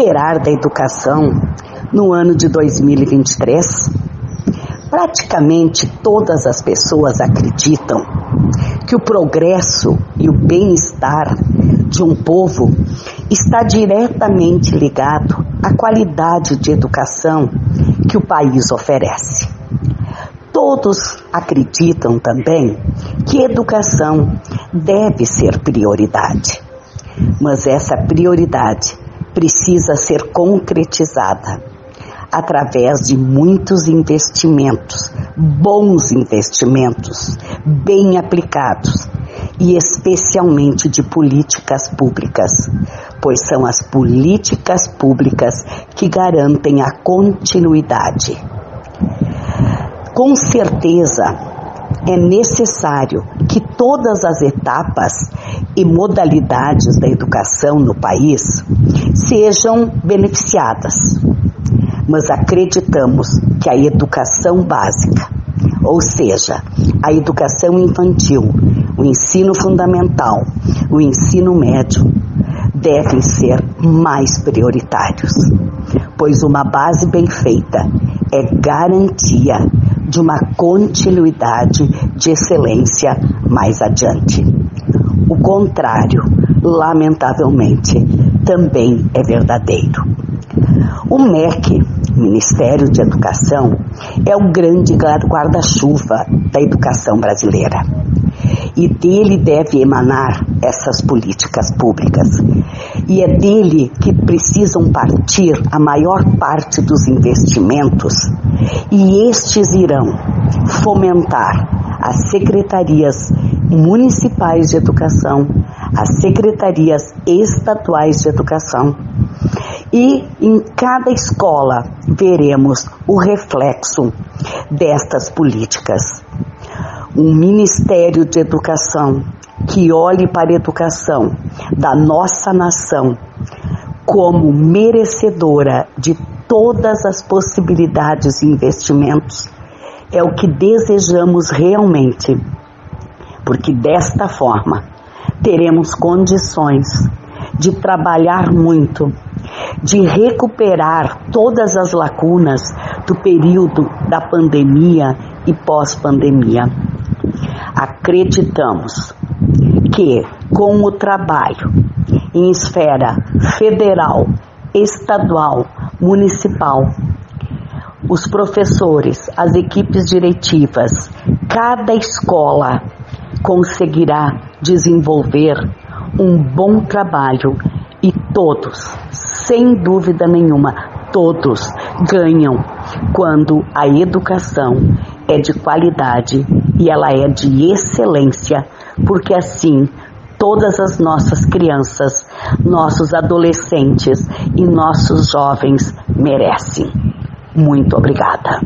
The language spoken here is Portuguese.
esperar da educação no ano de 2023? Praticamente todas as pessoas acreditam que o progresso e o bem-estar de um povo está diretamente ligado à qualidade de educação que o país oferece. Todos acreditam também que educação deve ser prioridade, mas essa prioridade precisa ser concretizada através de muitos investimentos, bons investimentos, bem aplicados e especialmente de políticas públicas, pois são as políticas públicas que garantem a continuidade. Com certeza, é necessário que todas as etapas e modalidades da educação no país sejam beneficiadas mas acreditamos que a educação básica, ou seja, a educação infantil, o ensino fundamental, o ensino médio, devem ser mais prioritários, pois uma base bem feita é garantia de uma continuidade de excelência mais adiante. O contrário, lamentavelmente, também é verdadeiro. O MEC Ministério de Educação é o grande guarda-chuva da educação brasileira. E dele deve emanar essas políticas públicas. E é dele que precisam partir a maior parte dos investimentos, e estes irão fomentar as secretarias municipais de educação, as secretarias estaduais de educação e em cada escola veremos o reflexo destas políticas. Um Ministério de Educação que olhe para a educação da nossa nação como merecedora de todas as possibilidades e investimentos é o que desejamos realmente, porque desta forma teremos condições de trabalhar muito de recuperar todas as lacunas do período da pandemia e pós-pandemia. Acreditamos que, com o trabalho em esfera federal, estadual, municipal, os professores, as equipes diretivas, cada escola conseguirá desenvolver um bom trabalho e todos, sem dúvida nenhuma, todos ganham quando a educação é de qualidade e ela é de excelência, porque assim todas as nossas crianças, nossos adolescentes e nossos jovens merecem. Muito obrigada.